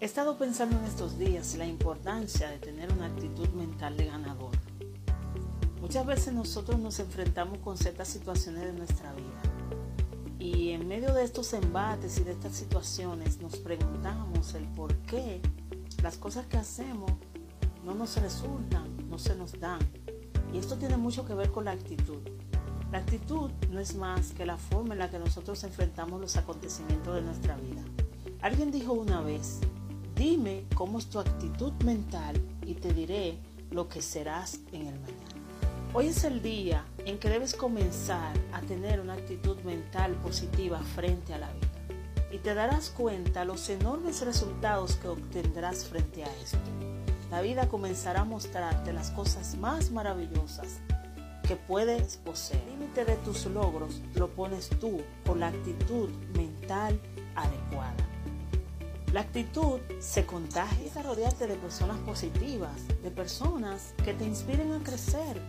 He estado pensando en estos días la importancia de tener una actitud mental de ganador. Muchas veces nosotros nos enfrentamos con ciertas situaciones de nuestra vida y en medio de estos embates y de estas situaciones nos preguntamos el por qué las cosas que hacemos no nos resultan, no se nos dan. Y esto tiene mucho que ver con la actitud. La actitud no es más que la forma en la que nosotros enfrentamos los acontecimientos de nuestra vida. Alguien dijo una vez, Dime cómo es tu actitud mental y te diré lo que serás en el mañana. Hoy es el día en que debes comenzar a tener una actitud mental positiva frente a la vida y te darás cuenta los enormes resultados que obtendrás frente a esto. La vida comenzará a mostrarte las cosas más maravillosas que puedes poseer. El límite de tus logros lo pones tú con la actitud mental adecuada. La actitud se contagia. a rodearte de personas positivas, de personas que te inspiren a crecer,